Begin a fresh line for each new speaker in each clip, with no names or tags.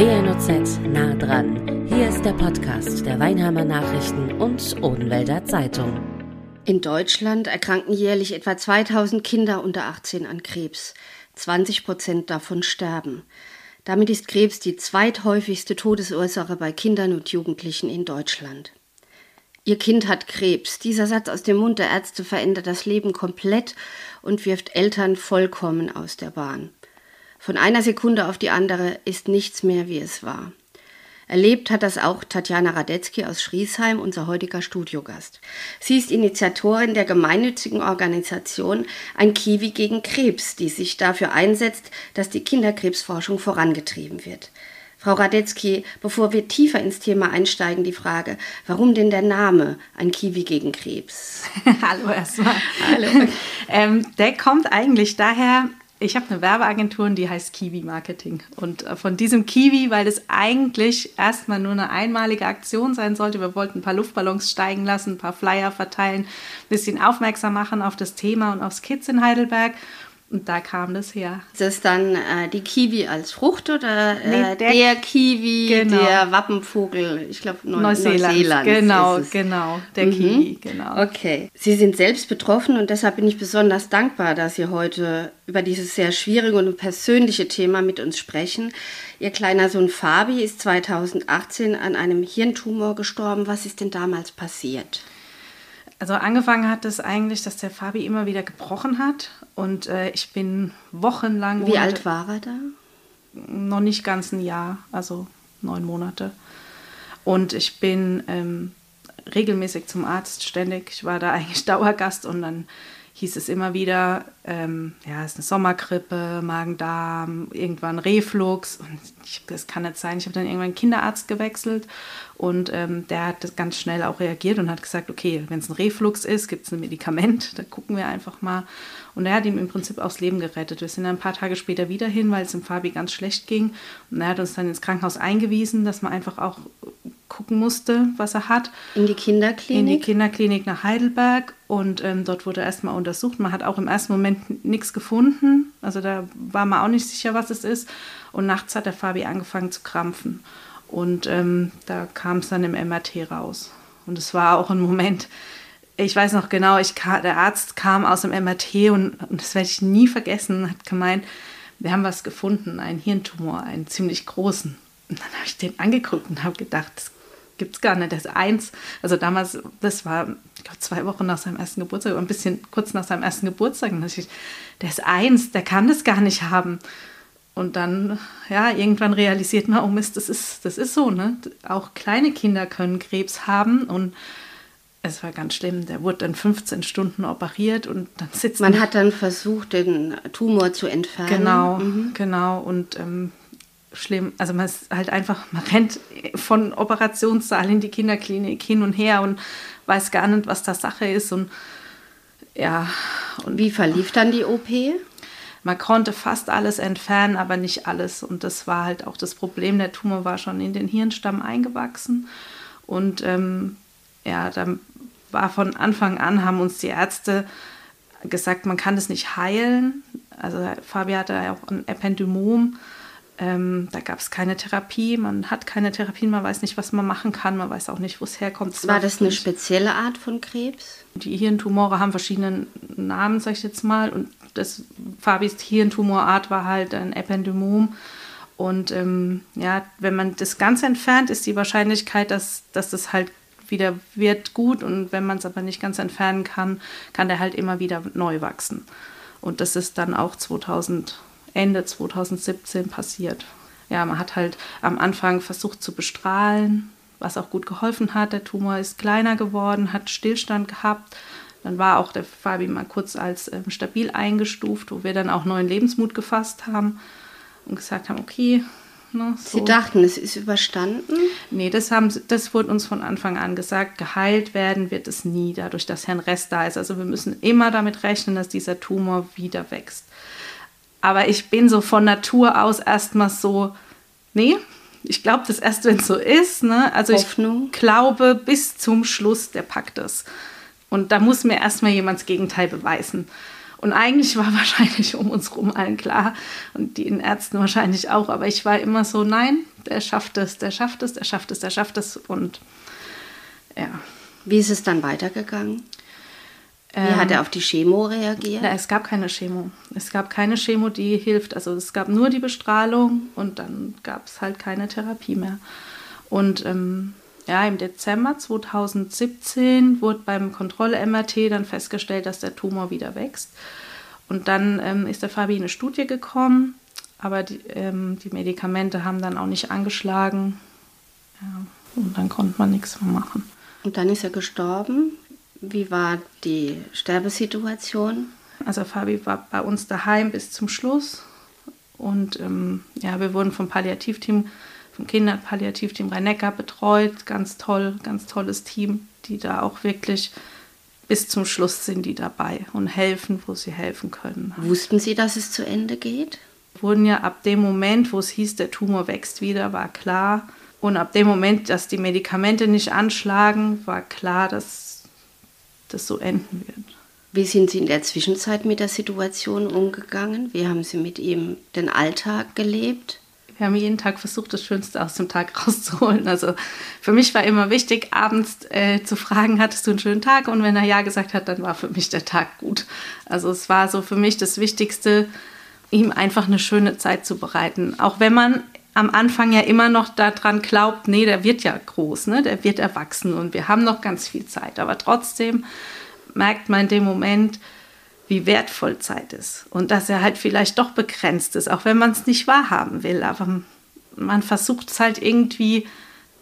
WNOZ nah dran. Hier ist der Podcast der Weinheimer Nachrichten und Odenwälder Zeitung.
In Deutschland erkranken jährlich etwa 2000 Kinder unter 18 an Krebs. 20 Prozent davon sterben. Damit ist Krebs die zweithäufigste Todesursache bei Kindern und Jugendlichen in Deutschland. Ihr Kind hat Krebs. Dieser Satz aus dem Mund der Ärzte verändert das Leben komplett und wirft Eltern vollkommen aus der Bahn. Von einer Sekunde auf die andere ist nichts mehr, wie es war. Erlebt hat das auch Tatjana Radetzky aus Schriesheim, unser heutiger Studiogast. Sie ist Initiatorin der gemeinnützigen Organisation Ein Kiwi gegen Krebs, die sich dafür einsetzt, dass die Kinderkrebsforschung vorangetrieben wird. Frau Radetzky, bevor wir tiefer ins Thema einsteigen, die Frage, warum denn der Name Ein Kiwi gegen Krebs?
Hallo erstmal. Hallo. ähm, der kommt eigentlich daher, ich habe eine Werbeagentur, die heißt Kiwi Marketing. Und äh, von diesem Kiwi, weil das eigentlich erstmal nur eine einmalige Aktion sein sollte, wir wollten ein paar Luftballons steigen lassen, ein paar Flyer verteilen, ein bisschen aufmerksam machen auf das Thema und aufs Kids in Heidelberg. Und da kam das her.
Ist das dann äh, die Kiwi als Frucht oder äh, nee, der, der, Kiwi, genau. der Wappenvogel, ich glaube Neu Neuseeland. Neuseeland.
Genau, genau, der mhm. Kiwi, genau.
Okay. Sie sind selbst betroffen und deshalb bin ich besonders dankbar, dass Sie heute über dieses sehr schwierige und persönliche Thema mit uns sprechen. Ihr kleiner Sohn Fabi ist 2018 an einem Hirntumor gestorben. Was ist denn damals passiert?
Also angefangen hat es eigentlich, dass der Fabi immer wieder gebrochen hat und äh, ich bin wochenlang.
Wie alt war er da?
Noch nicht ganz ein Jahr, also neun Monate. Und ich bin ähm, regelmäßig zum Arzt ständig. Ich war da eigentlich Dauergast und dann hieß es immer wieder, ähm, ja, es ist eine Sommergrippe, Magen-Darm, irgendwann Reflux. Und ich, das kann nicht sein. Ich habe dann irgendwann einen Kinderarzt gewechselt und ähm, der hat das ganz schnell auch reagiert und hat gesagt, okay, wenn es ein Reflux ist, gibt es ein Medikament, da gucken wir einfach mal. Und er hat ihm im Prinzip aufs Leben gerettet. Wir sind dann ein paar Tage später wieder hin, weil es dem Fabi ganz schlecht ging. Und er hat uns dann ins Krankenhaus eingewiesen, dass man einfach auch gucken musste, was er hat.
In die Kinderklinik?
In die Kinderklinik nach Heidelberg. Und ähm, dort wurde er erstmal untersucht. Man hat auch im ersten Moment nichts gefunden. Also da war man auch nicht sicher, was es ist. Und nachts hat der Fabi angefangen zu krampfen. Und ähm, da kam es dann im MRT raus. Und es war auch ein Moment, ich weiß noch genau, ich der Arzt kam aus dem MRT und, und das werde ich nie vergessen, hat gemeint, wir haben was gefunden, einen Hirntumor, einen ziemlich großen. Und dann habe ich den angeguckt und habe gedacht, das gibt es gar nicht. Der ist eins. Also damals, das war, ich glaube, zwei Wochen nach seinem ersten Geburtstag, ein bisschen kurz nach seinem ersten Geburtstag. Und ich, der ist eins, der kann das gar nicht haben. Und dann, ja, irgendwann realisiert man, oh Mist, das ist, das ist so, ne? Auch kleine Kinder können Krebs haben und es war ganz schlimm. Der wurde dann 15 Stunden operiert und dann sitzt
man. Man hat dann versucht, den Tumor zu entfernen.
Genau, mhm. genau. Und ähm, schlimm. Also man ist halt einfach, man rennt von Operationssaal in die Kinderklinik hin und her und weiß gar nicht, was da Sache ist. Und ja.
Und wie verlief dann die OP?
Man konnte fast alles entfernen, aber nicht alles. Und das war halt auch das Problem. Der Tumor war schon in den Hirnstamm eingewachsen. Und ähm, ja, dann war von Anfang an, haben uns die Ärzte gesagt, man kann das nicht heilen. Also Fabi hatte ja auch ein Ependymom. Ähm, da gab es keine Therapie, man hat keine Therapie, man weiß nicht, was man machen kann, man weiß auch nicht, wo es herkommt.
Das war das eine spezielle Art von Krebs?
Die Hirntumore haben verschiedene Namen, sag ich jetzt mal. Und das Fabis Hirntumorart war halt ein Ependymom. Und ähm, ja, wenn man das Ganze entfernt, ist die Wahrscheinlichkeit, dass, dass das halt wieder wird gut. Und wenn man es aber nicht ganz entfernen kann, kann der halt immer wieder neu wachsen. Und das ist dann auch 2000 Ende 2017 passiert. Ja, man hat halt am Anfang versucht zu bestrahlen, was auch gut geholfen hat. Der Tumor ist kleiner geworden, hat Stillstand gehabt. Dann war auch der Fabi mal kurz als ähm, stabil eingestuft, wo wir dann auch neuen Lebensmut gefasst haben und gesagt haben, okay.
Ne, so. Sie dachten, es ist überstanden?
Nee, das, haben, das wurde uns von Anfang an gesagt. Geheilt werden wird es nie, dadurch, dass Herrn Rest da ist. Also wir müssen immer damit rechnen, dass dieser Tumor wieder wächst. Aber ich bin so von Natur aus erstmal so, nee, ich glaube das erst, wenn es so ist. Ne? Also Hoffnung. ich glaube bis zum Schluss, der packt es. Und da muss mir erstmal jemand das Gegenteil beweisen. Und eigentlich war wahrscheinlich um uns rum allen klar und den Ärzten wahrscheinlich auch, aber ich war immer so, nein, der schafft es, der schafft es, der schafft es, der schafft es und ja.
Wie ist es dann weitergegangen? Wie
Ähm,
hat er auf die Chemo reagiert?
Ja, es gab keine Chemo. Es gab keine Chemo, die hilft. Also es gab nur die Bestrahlung und dann gab es halt keine Therapie mehr. Und ähm, ja, im Dezember 2017 wurde beim Kontroll-MRT dann festgestellt, dass der Tumor wieder wächst. Und dann ähm, ist der Fabi in eine Studie gekommen, aber die, ähm, die Medikamente haben dann auch nicht angeschlagen. Ja, und dann konnte man nichts mehr machen.
Und dann ist er gestorben. Wie war die Sterbesituation?
Also Fabi war bei uns daheim bis zum Schluss. Und ähm, ja, wir wurden vom Palliativteam, vom Kinderpalliativteam Rhein-Neckar betreut. Ganz toll, ganz tolles Team, die da auch wirklich bis zum Schluss sind die dabei und helfen, wo sie helfen können.
Wussten Sie, dass es zu Ende geht?
Wurden ja ab dem Moment, wo es hieß, der Tumor wächst wieder, war klar. Und ab dem Moment, dass die Medikamente nicht anschlagen, war klar, dass das so enden wird.
Wie sind Sie in der Zwischenzeit mit der Situation umgegangen? Wie haben Sie mit ihm den Alltag gelebt?
Wir haben jeden Tag versucht, das Schönste aus dem Tag rauszuholen. Also für mich war immer wichtig, abends äh, zu fragen, hattest du einen schönen Tag? Und wenn er ja gesagt hat, dann war für mich der Tag gut. Also es war so für mich das Wichtigste, ihm einfach eine schöne Zeit zu bereiten. Auch wenn man am Anfang ja immer noch daran glaubt, nee, der wird ja groß, ne? der wird erwachsen und wir haben noch ganz viel Zeit. Aber trotzdem merkt man in dem Moment, wie wertvoll Zeit ist und dass er halt vielleicht doch begrenzt ist, auch wenn man es nicht wahrhaben will. Aber man versucht es halt irgendwie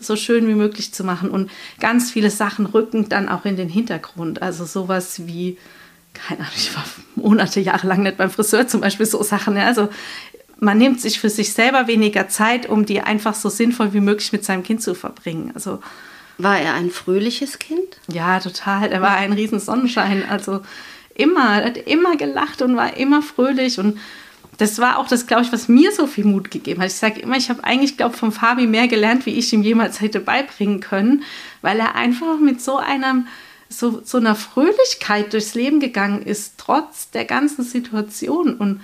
so schön wie möglich zu machen und ganz viele Sachen rücken dann auch in den Hintergrund. Also sowas wie, keine Ahnung, ich war Monate, Jahre lang nicht beim Friseur zum Beispiel, so Sachen. Ja, also man nimmt sich für sich selber weniger Zeit, um die einfach so sinnvoll wie möglich mit seinem Kind zu verbringen. Also
War er ein fröhliches Kind?
ja, total. Er war ein riesen Sonnenschein. Also immer, er hat immer gelacht und war immer fröhlich. Und das war auch das, glaube ich, was mir so viel Mut gegeben hat. Ich sage immer, ich habe eigentlich, glaube ich, vom Fabi mehr gelernt, wie ich ihm jemals hätte beibringen können, weil er einfach mit so einem so, so einer Fröhlichkeit durchs Leben gegangen ist, trotz der ganzen Situation und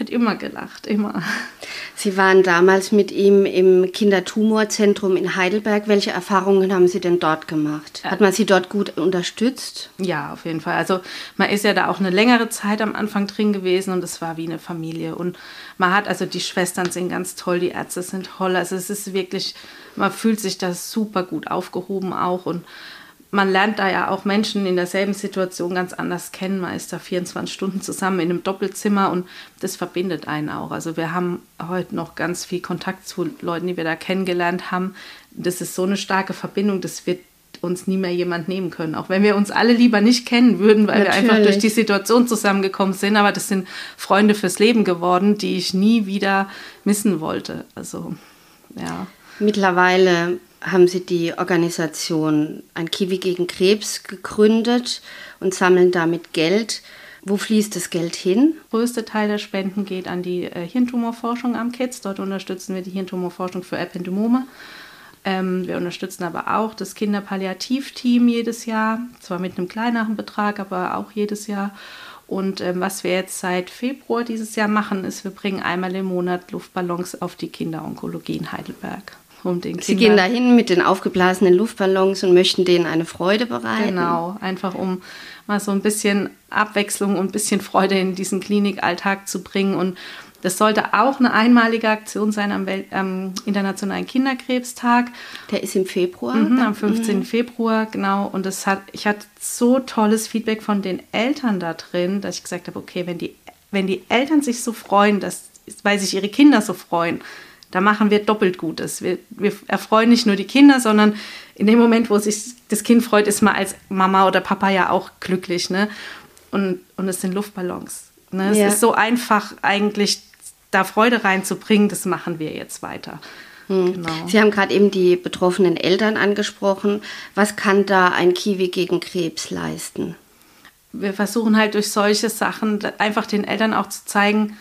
hat immer gelacht, immer.
Sie waren damals mit ihm im Kindertumorzentrum in Heidelberg. Welche Erfahrungen haben Sie denn dort gemacht? Hat man Sie dort gut unterstützt?
Ja, auf jeden Fall. Also man ist ja da auch eine längere Zeit am Anfang drin gewesen und es war wie eine Familie. Und man hat, also die Schwestern sind ganz toll, die Ärzte sind toll. Also es ist wirklich, man fühlt sich da super gut aufgehoben auch und man lernt da ja auch Menschen in derselben Situation ganz anders kennen. Man ist da 24 Stunden zusammen in einem Doppelzimmer und das verbindet einen auch. Also wir haben heute noch ganz viel Kontakt zu Leuten, die wir da kennengelernt haben. Das ist so eine starke Verbindung, das wird uns nie mehr jemand nehmen können. Auch wenn wir uns alle lieber nicht kennen würden, weil wir einfach
Natürlich.
durch die Situation zusammengekommen sind. Aber das sind Freunde fürs Leben geworden, die ich nie wieder missen wollte. Also, ja.
Mittlerweile haben Sie die Organisation Ein Kiwi gegen Krebs gegründet und sammeln damit Geld. Wo fließt das Geld hin?
Der größte Teil der Spenden geht an die äh, Hirntumorforschung am KITS. Dort unterstützen wir die Hirntumorforschung für Ependymome. Ähm, wir unterstützen aber auch das Kinderpalliativteam jedes Jahr, zwar mit einem kleineren Betrag, aber auch jedes Jahr. Und ähm, was wir jetzt seit Februar dieses Jahr machen, ist, wir bringen einmal im Monat Luftballons auf die Kinderonkologie in Heidelberg. Um den
Sie
Kindern-
gehen dahin mit den aufgeblasenen Luftballons und möchten denen eine Freude bereiten.
Genau, einfach um mal so ein bisschen Abwechslung und ein bisschen Freude in diesen Klinikalltag zu bringen. Und das sollte auch eine einmalige Aktion sein am, Welt, am Internationalen Kinderkrebstag.
Der ist im Februar.
Mhm, am 15. Februar, genau. Und das hat, ich hatte so tolles Feedback von den Eltern da drin, dass ich gesagt habe, okay, wenn die, wenn die Eltern sich so freuen, dass, weil sich ihre Kinder so freuen, da machen wir doppelt Gutes. Wir, wir erfreuen nicht nur die Kinder, sondern in dem Moment, wo sich das Kind freut, ist man als Mama oder Papa ja auch glücklich. Ne? Und, und es sind Luftballons. Ne?
Ja.
Es ist so einfach eigentlich, da Freude reinzubringen, das machen wir jetzt weiter. Genau.
Sie haben gerade eben die betroffenen Eltern angesprochen. Was kann da ein Kiwi gegen Krebs leisten?
wir versuchen halt durch solche Sachen einfach den Eltern auch zu zeigen,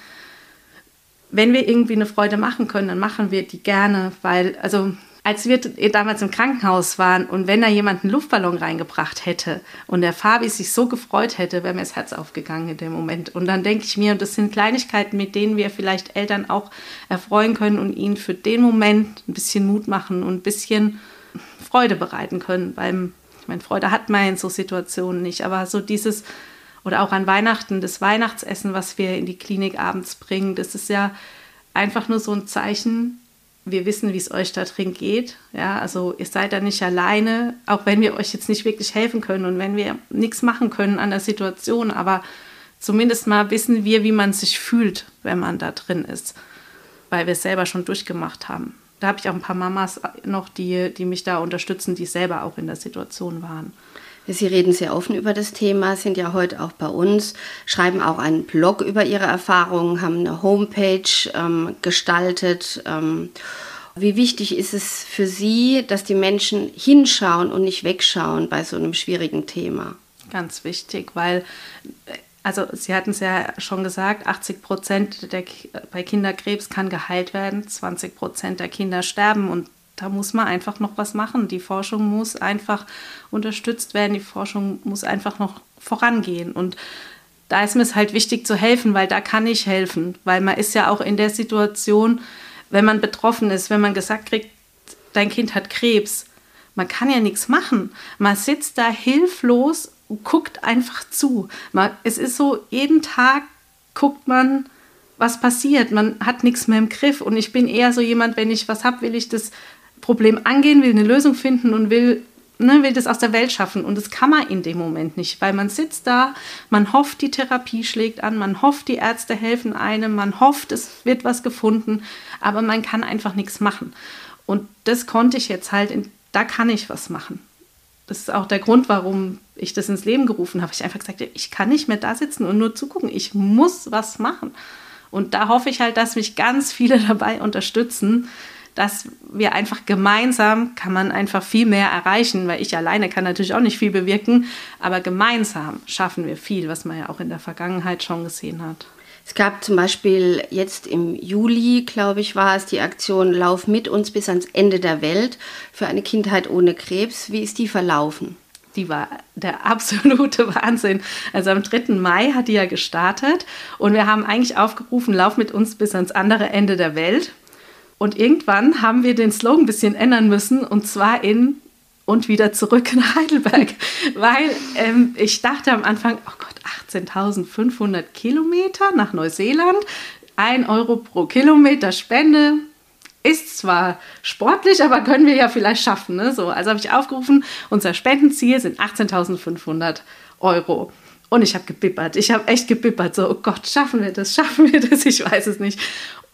wenn wir irgendwie eine Freude machen können, dann machen wir die gerne, weil, also als wir damals im Krankenhaus waren und wenn da jemand einen Luftballon reingebracht hätte und der Fabi sich so gefreut hätte, wäre mir das Herz aufgegangen in dem Moment. Und dann denke ich mir, und das sind Kleinigkeiten, mit denen wir vielleicht Eltern auch erfreuen können und ihnen für den Moment ein bisschen Mut machen und ein bisschen Freude bereiten können. Weil, ich meine, Freude hat man in so Situationen nicht, aber so dieses, oder auch an Weihnachten, das Weihnachtsessen, was wir in die Klinik abends bringen, das ist ja einfach nur so ein Zeichen, wir wissen, wie es euch da drin geht. Ja, also ihr seid da nicht alleine, auch wenn wir euch jetzt nicht wirklich helfen können und wenn wir nichts machen können an der Situation, aber zumindest mal wissen wir, wie man sich fühlt, wenn man da drin ist, weil wir es selber schon durchgemacht haben. Da habe ich auch ein paar Mamas noch, die, die mich da unterstützen, die selber auch in der Situation waren.
Sie reden sehr offen über das Thema, sind ja heute auch bei uns, schreiben auch einen Blog über ihre Erfahrungen, haben eine Homepage ähm, gestaltet. Ähm, wie wichtig ist es für Sie, dass die Menschen hinschauen und nicht wegschauen bei so einem schwierigen Thema?
Ganz wichtig, weil, also Sie hatten es ja schon gesagt, 80 Prozent der, bei Kinderkrebs kann geheilt werden, 20 Prozent der Kinder sterben und da muss man einfach noch was machen. Die Forschung muss einfach unterstützt werden, die Forschung muss einfach noch vorangehen. Und da ist mir es halt wichtig zu helfen, weil da kann ich helfen, weil man ist ja auch in der Situation, wenn man betroffen ist, wenn man gesagt kriegt, dein Kind hat Krebs, man kann ja nichts machen. Man sitzt da hilflos und guckt einfach zu. Man, es ist so, jeden Tag guckt man, was passiert. Man hat nichts mehr im Griff. Und ich bin eher so jemand, wenn ich was habe, will ich das Problem angehen, will eine Lösung finden und will, ne, will das aus der Welt schaffen. Und das kann man in dem Moment nicht, weil man sitzt da, man hofft, die Therapie schlägt an, man hofft, die Ärzte helfen einem, man hofft, es wird was gefunden, aber man kann einfach nichts machen. Und das konnte ich jetzt halt, in, da kann ich was machen. Das ist auch der Grund, warum ich das ins Leben gerufen habe. Ich einfach gesagt, ich kann nicht mehr da sitzen und nur zugucken. Ich muss was machen. Und da hoffe ich halt, dass mich ganz viele dabei unterstützen, dass wir einfach gemeinsam kann man einfach viel mehr erreichen, weil ich alleine kann natürlich auch nicht viel bewirken, aber gemeinsam schaffen wir viel, was man ja auch in der Vergangenheit schon gesehen hat.
Es gab zum Beispiel jetzt im Juli, glaube ich, war es die Aktion Lauf mit uns bis ans Ende der Welt für eine Kindheit ohne Krebs. Wie ist die verlaufen?
die war der absolute Wahnsinn. Also am 3. Mai hat die ja gestartet und wir haben eigentlich aufgerufen, lauf mit uns bis ans andere Ende der Welt. Und irgendwann haben wir den Slogan ein bisschen ändern müssen und zwar in und wieder zurück nach Heidelberg, weil ähm, ich dachte am Anfang, oh Gott, 18.500 Kilometer nach Neuseeland, 1 Euro pro Kilometer Spende, ist zwar sportlich, aber können wir ja vielleicht schaffen. Ne? So, also habe ich aufgerufen, unser Spendenziel sind 18.500 Euro. Und ich habe gebippert. Ich habe echt gebippert. So, oh Gott, schaffen wir das? Schaffen wir das? Ich weiß es nicht.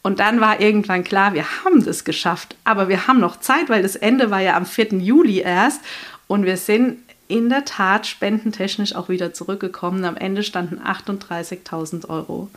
Und dann war irgendwann klar, wir haben das geschafft, aber wir haben noch Zeit, weil das Ende war ja am 4. Juli erst und wir sind in der Tat spendentechnisch auch wieder zurückgekommen. Am Ende standen 38.000 Euro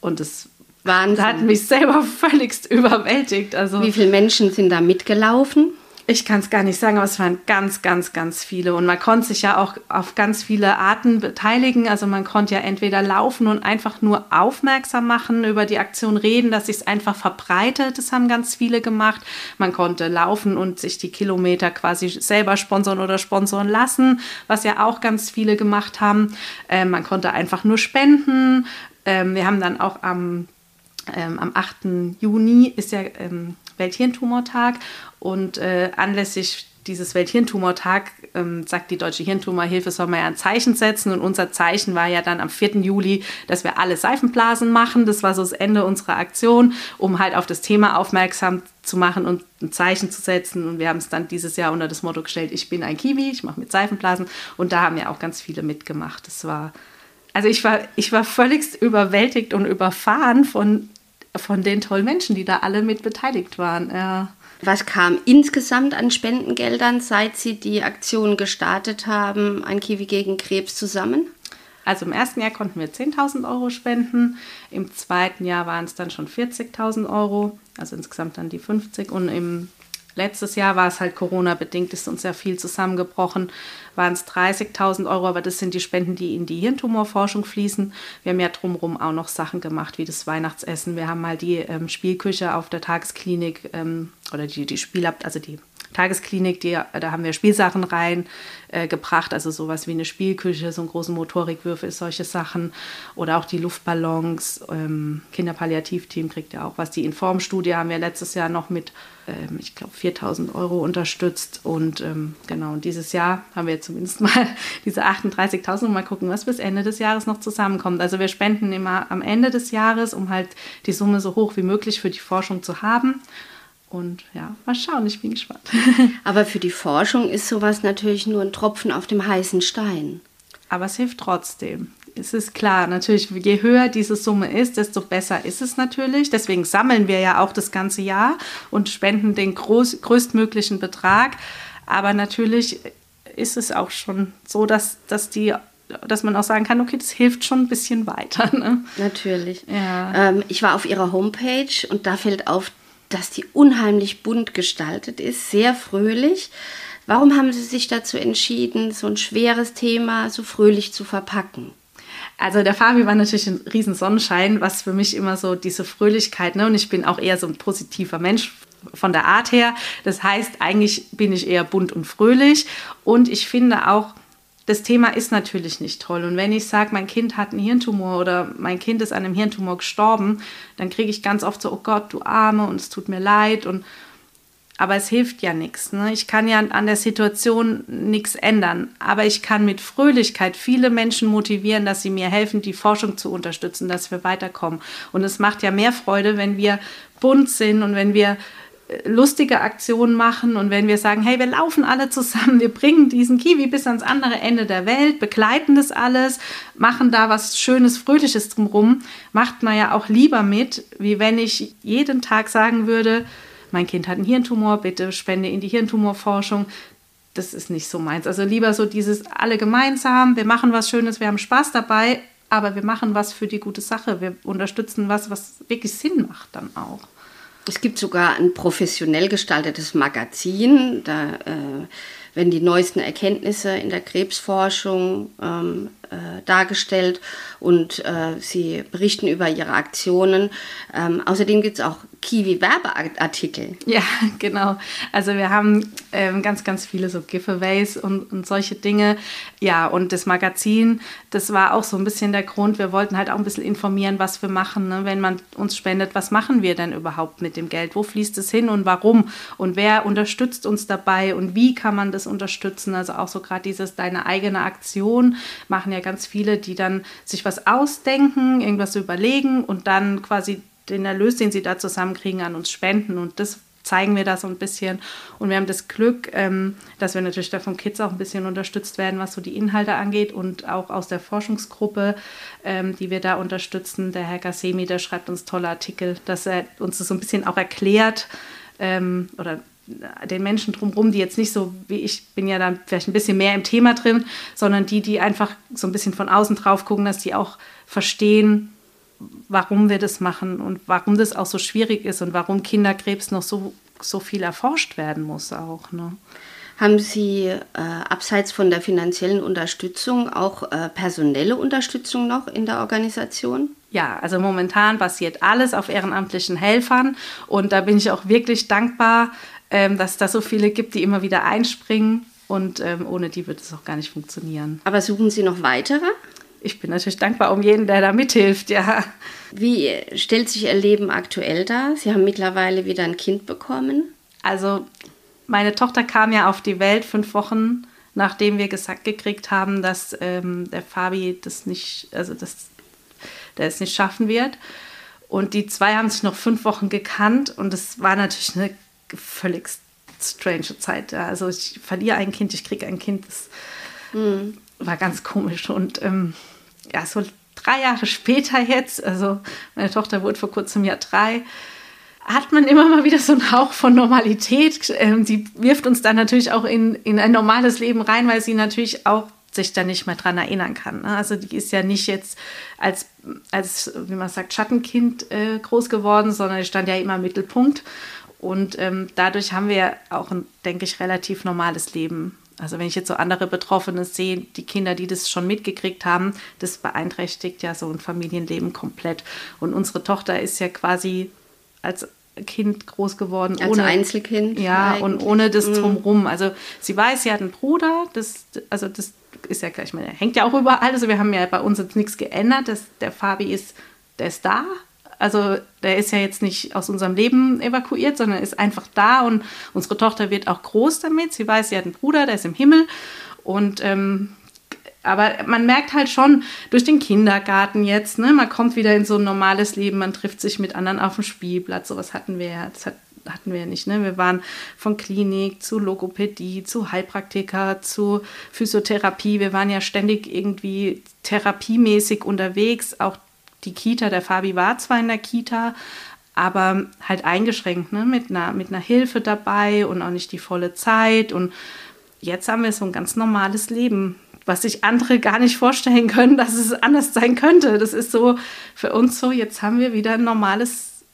und das Wahnsinn. hat mich selber völligst überwältigt. Also,
Wie viele Menschen sind da mitgelaufen?
Ich kann es gar nicht sagen, aber es waren ganz, ganz, ganz viele. Und man konnte sich ja auch auf ganz viele Arten beteiligen. Also man konnte ja entweder laufen und einfach nur aufmerksam machen, über die Aktion reden, dass sich es einfach verbreitet. Das haben ganz viele gemacht. Man konnte laufen und sich die Kilometer quasi selber sponsern oder sponsoren lassen, was ja auch ganz viele gemacht haben. Ähm, man konnte einfach nur spenden. Ähm, wir haben dann auch am ähm, am 8. Juni ist ja ähm, Welthirntumortag und äh, anlässlich dieses Welthirntumortag ähm, sagt die Deutsche Hirntumorhilfe, soll man ja ein Zeichen setzen. Und unser Zeichen war ja dann am 4. Juli, dass wir alle Seifenblasen machen. Das war so das Ende unserer Aktion, um halt auf das Thema aufmerksam zu machen und ein Zeichen zu setzen. Und wir haben es dann dieses Jahr unter das Motto gestellt, ich bin ein Kiwi, ich mache mit Seifenblasen. Und da haben ja auch ganz viele mitgemacht. Das war, also ich war, ich war völligst überwältigt und überfahren von, von den tollen Menschen, die da alle mit beteiligt waren. Ja.
Was kam insgesamt an Spendengeldern, seit Sie die Aktion gestartet haben, ein Kiwi gegen Krebs zusammen?
Also im ersten Jahr konnten wir 10.000 Euro spenden, im zweiten Jahr waren es dann schon 40.000 Euro, also insgesamt dann die 50 und im Letztes Jahr war es halt Corona-bedingt, ist uns ja viel zusammengebrochen, waren es 30.000 Euro, aber das sind die Spenden, die in die Hirntumorforschung fließen. Wir haben ja drumherum auch noch Sachen gemacht, wie das Weihnachtsessen. Wir haben mal die ähm, Spielküche auf der Tagesklinik ähm, oder die, die Spielab, also die Tagesklinik, die, da haben wir Spielsachen rein äh, also sowas wie eine Spielküche, so einen großen Motorikwürfel, solche Sachen. Oder auch die Luftballons. Ähm, Kinderpalliativteam kriegt ja auch was. Die Informstudie haben wir letztes Jahr noch mit, ähm, ich glaube, 4000 Euro unterstützt. Und ähm, genau, und dieses Jahr haben wir zumindest mal diese 38.000 und mal gucken, was bis Ende des Jahres noch zusammenkommt. Also wir spenden immer am Ende des Jahres, um halt die Summe so hoch wie möglich für die Forschung zu haben. Und ja, mal schauen, ich bin gespannt.
Aber für die Forschung ist sowas natürlich nur ein Tropfen auf dem heißen Stein.
Aber es hilft trotzdem. Es ist klar, natürlich, je höher diese Summe ist, desto besser ist es natürlich. Deswegen sammeln wir ja auch das ganze Jahr und spenden den groß, größtmöglichen Betrag. Aber natürlich ist es auch schon so, dass, dass die dass man auch sagen kann, okay, das hilft schon ein bisschen weiter. Ne?
Natürlich. Ja. Ähm, ich war auf ihrer Homepage und da fällt auf, dass die unheimlich bunt gestaltet ist, sehr fröhlich. Warum haben Sie sich dazu entschieden, so ein schweres Thema so fröhlich zu verpacken?
Also der Fabi war natürlich ein riesen Sonnenschein, was für mich immer so diese Fröhlichkeit, ne? Und ich bin auch eher so ein positiver Mensch von der Art her. Das heißt, eigentlich bin ich eher bunt und fröhlich. Und ich finde auch, das Thema ist natürlich nicht toll. Und wenn ich sage, mein Kind hat einen Hirntumor oder mein Kind ist an einem Hirntumor gestorben, dann kriege ich ganz oft so, oh Gott, du Arme und es tut mir leid. Und, aber es hilft ja nichts. Ne? Ich kann ja an der Situation nichts ändern. Aber ich kann mit Fröhlichkeit viele Menschen motivieren, dass sie mir helfen, die Forschung zu unterstützen, dass wir weiterkommen. Und es macht ja mehr Freude, wenn wir bunt sind und wenn wir lustige Aktionen machen und wenn wir sagen, hey, wir laufen alle zusammen, wir bringen diesen Kiwi bis ans andere Ende der Welt, begleiten das alles, machen da was Schönes, Fröhliches drumherum, macht man ja auch lieber mit, wie wenn ich jeden Tag sagen würde, mein Kind hat einen Hirntumor, bitte spende in die Hirntumorforschung. Das ist nicht so meins. Also lieber so dieses alle gemeinsam, wir machen was Schönes, wir haben Spaß dabei, aber wir machen was für die gute Sache. Wir unterstützen was, was wirklich Sinn macht dann auch.
Es gibt sogar ein professionell gestaltetes Magazin, da äh, werden die neuesten Erkenntnisse in der Krebsforschung ähm, äh, dargestellt und äh, sie berichten über ihre Aktionen. Ähm, außerdem gibt es auch Kiwi-Werbeartikel.
Ja, genau. Also wir haben ähm, ganz, ganz viele so Giveaways und, und solche Dinge. Ja, und das Magazin, das war auch so ein bisschen der Grund. Wir wollten halt auch ein bisschen informieren, was wir machen. Ne? Wenn man uns spendet, was machen wir denn überhaupt mit dem Geld? Wo fließt es hin und warum? Und wer unterstützt uns dabei und wie kann man das unterstützen? Also auch so gerade dieses deine eigene Aktion machen ja ganz viele, die dann sich was ausdenken, irgendwas überlegen und dann quasi den Erlös, den sie da zusammenkriegen, an uns spenden. Und das zeigen wir da so ein bisschen. Und wir haben das Glück, ähm, dass wir natürlich da von Kids auch ein bisschen unterstützt werden, was so die Inhalte angeht und auch aus der Forschungsgruppe, ähm, die wir da unterstützen. Der Herr Gassemi, der schreibt uns tolle Artikel, dass er uns das so ein bisschen auch erklärt ähm, oder den Menschen drumherum, die jetzt nicht so wie ich bin ja dann vielleicht ein bisschen mehr im Thema drin, sondern die, die einfach so ein bisschen von außen drauf gucken, dass die auch verstehen, warum wir das machen und warum das auch so schwierig ist und warum Kinderkrebs noch so, so viel erforscht werden muss auch. Ne?
Haben Sie äh, abseits von der finanziellen Unterstützung auch äh, personelle Unterstützung noch in der Organisation?
Ja, also momentan basiert alles auf ehrenamtlichen Helfern und da bin ich auch wirklich dankbar, ähm, dass es da so viele gibt, die immer wieder einspringen und ähm, ohne die wird es auch gar nicht funktionieren.
Aber suchen Sie noch weitere?
Ich bin natürlich dankbar um jeden, der da mithilft, ja.
Wie stellt sich Ihr Leben aktuell dar? Sie haben mittlerweile wieder ein Kind bekommen.
Also meine Tochter kam ja auf die Welt fünf Wochen, nachdem wir gesagt gekriegt haben, dass ähm, der Fabi das nicht, also das, der es nicht schaffen wird. Und die zwei haben sich noch fünf Wochen gekannt und es war natürlich eine völlig strange Zeit. Ja. Also ich verliere ein Kind, ich kriege ein Kind. Das mhm. war ganz komisch. Und ähm, ja, so drei Jahre später jetzt, also meine Tochter wurde vor kurzem ja drei, hat man immer mal wieder so einen Hauch von Normalität. Ähm, sie wirft uns dann natürlich auch in, in ein normales Leben rein, weil sie natürlich auch sich da nicht mehr dran erinnern kann. Ne? Also die ist ja nicht jetzt als, als wie man sagt, Schattenkind äh, groß geworden, sondern die stand ja immer im Mittelpunkt. Und ähm, dadurch haben wir auch ein, denke ich, relativ normales Leben. Also wenn ich jetzt so andere Betroffene sehe, die Kinder, die das schon mitgekriegt haben, das beeinträchtigt ja so ein Familienleben komplett. Und unsere Tochter ist ja quasi als Kind groß geworden.
Als
ohne,
Einzelkind.
Ja, eigentlich. und ohne das mhm. drumrum. Also sie weiß, sie hat einen Bruder, das, also das ist ja gleich mal, der hängt ja auch überall. Also wir haben ja bei uns jetzt nichts geändert. Das, der Fabi ist, der ist da. Also der ist ja jetzt nicht aus unserem Leben evakuiert, sondern ist einfach da und unsere Tochter wird auch groß damit. Sie weiß, sie hat einen Bruder, der ist im Himmel. Und ähm, aber man merkt halt schon durch den Kindergarten jetzt, ne, man kommt wieder in so ein normales Leben, man trifft sich mit anderen auf dem Spielplatz. Sowas hatten wir ja, das hat, hatten wir ja nicht. Ne? Wir waren von Klinik zu Logopädie, zu Heilpraktiker, zu Physiotherapie. Wir waren ja ständig irgendwie therapiemäßig unterwegs. Auch die Kita, der Fabi war zwar in der Kita, aber halt eingeschränkt, ne? mit, einer, mit einer Hilfe dabei und auch nicht die volle Zeit. Und jetzt haben wir so ein ganz normales Leben was sich andere gar nicht vorstellen können, dass es anders sein könnte. Das ist so für uns so, jetzt haben wir wieder ein normales,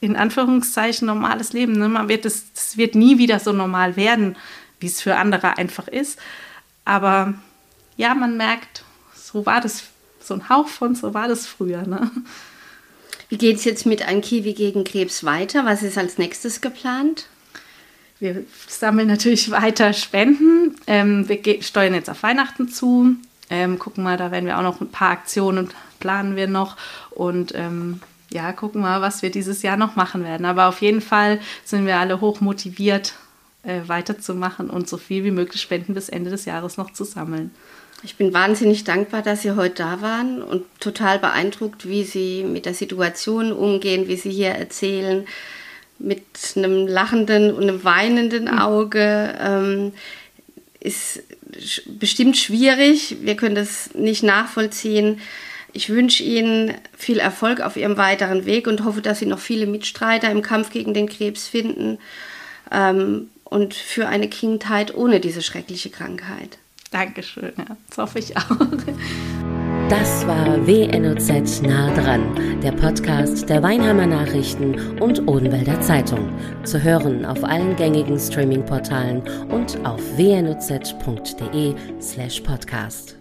in Anführungszeichen, normales Leben. Ne? Man wird es, es wird nie wieder so normal werden, wie es für andere einfach ist. Aber ja, man merkt, so war das, so ein Hauch von, so war das früher. Ne?
Wie geht es jetzt mit Ein Kiwi gegen Krebs weiter? Was ist als nächstes geplant?
Wir sammeln natürlich weiter Spenden. Ähm, wir steuern jetzt auf Weihnachten zu. Ähm, gucken mal, da werden wir auch noch ein paar Aktionen planen wir noch. Und ähm, ja, gucken mal, was wir dieses Jahr noch machen werden. Aber auf jeden Fall sind wir alle hoch motiviert, äh, weiterzumachen und so viel wie möglich Spenden bis Ende des Jahres noch zu sammeln.
Ich bin wahnsinnig dankbar, dass Sie heute da waren und total beeindruckt, wie Sie mit der Situation umgehen, wie Sie hier erzählen, mit einem lachenden und einem weinenden hm. Auge. Ähm, ist bestimmt schwierig. Wir können das nicht nachvollziehen. Ich wünsche Ihnen viel Erfolg auf Ihrem weiteren Weg und hoffe, dass Sie noch viele Mitstreiter im Kampf gegen den Krebs finden ähm, und für eine Kindheit ohne diese schreckliche Krankheit.
Dankeschön, ja, das hoffe ich auch.
Das war WNOZ nah dran, der Podcast der Weinheimer Nachrichten und Odenwälder Zeitung. Zu hören auf allen gängigen Streaming-Portalen und auf wnoz.de slash podcast.